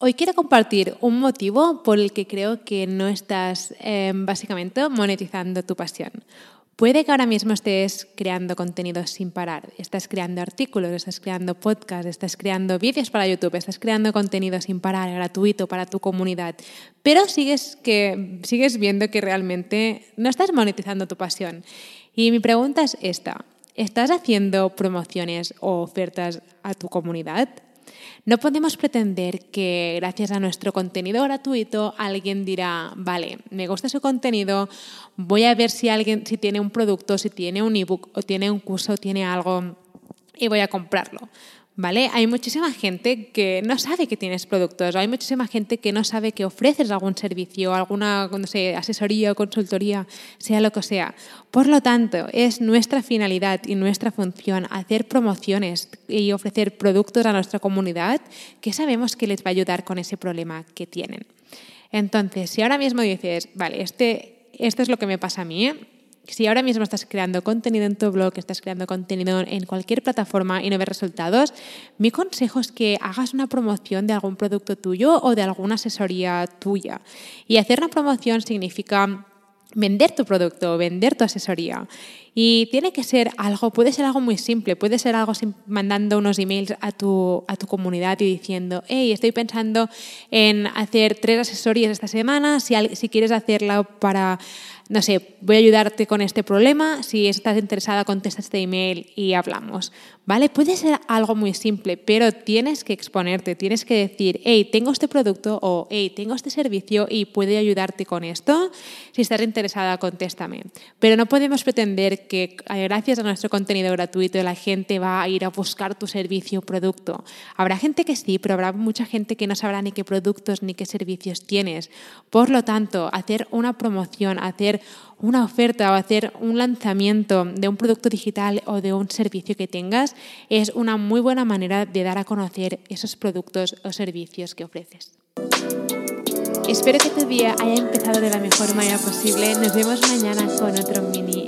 Hoy quiero compartir un motivo por el que creo que no estás eh, básicamente monetizando tu pasión. Puede que ahora mismo estés creando contenido sin parar, estás creando artículos, estás creando podcasts, estás creando vídeos para YouTube, estás creando contenido sin parar, gratuito para tu comunidad, pero sigues, que, sigues viendo que realmente no estás monetizando tu pasión. Y mi pregunta es esta, ¿estás haciendo promociones o ofertas a tu comunidad? No podemos pretender que gracias a nuestro contenido gratuito alguien dirá, vale, me gusta su contenido, voy a ver si alguien si tiene un producto, si tiene un ebook o tiene un curso, tiene algo y voy a comprarlo. ¿Vale? Hay muchísima gente que no sabe que tienes productos, hay muchísima gente que no sabe que ofreces algún servicio, alguna no sé, asesoría o consultoría, sea lo que sea. Por lo tanto, es nuestra finalidad y nuestra función hacer promociones y ofrecer productos a nuestra comunidad que sabemos que les va a ayudar con ese problema que tienen. Entonces, si ahora mismo dices, vale, este, esto es lo que me pasa a mí, si ahora mismo estás creando contenido en tu blog, estás creando contenido en cualquier plataforma y no ves resultados, mi consejo es que hagas una promoción de algún producto tuyo o de alguna asesoría tuya. Y hacer una promoción significa vender tu producto, vender tu asesoría. Y tiene que ser algo, puede ser algo muy simple, puede ser algo mandando unos emails a tu, a tu comunidad y diciendo, hey, estoy pensando en hacer tres asesorías esta semana, si, si quieres hacerla para no sé, voy a ayudarte con este problema, si estás interesada contesta este email y hablamos, ¿vale? Puede ser algo muy simple, pero tienes que exponerte, tienes que decir, hey, tengo este producto o hey, tengo este servicio y puede ayudarte con esto. Si estás interesada, contéstame. Pero no podemos pretender que eh, gracias a nuestro contenido gratuito la gente va a ir a buscar tu servicio o producto. Habrá gente que sí, pero habrá mucha gente que no sabrá ni qué productos ni qué servicios tienes. Por lo tanto, hacer una promoción, hacer una oferta o hacer un lanzamiento de un producto digital o de un servicio que tengas es una muy buena manera de dar a conocer esos productos o servicios que ofreces. Espero que tu día haya empezado de la mejor manera posible. Nos vemos mañana con otro mini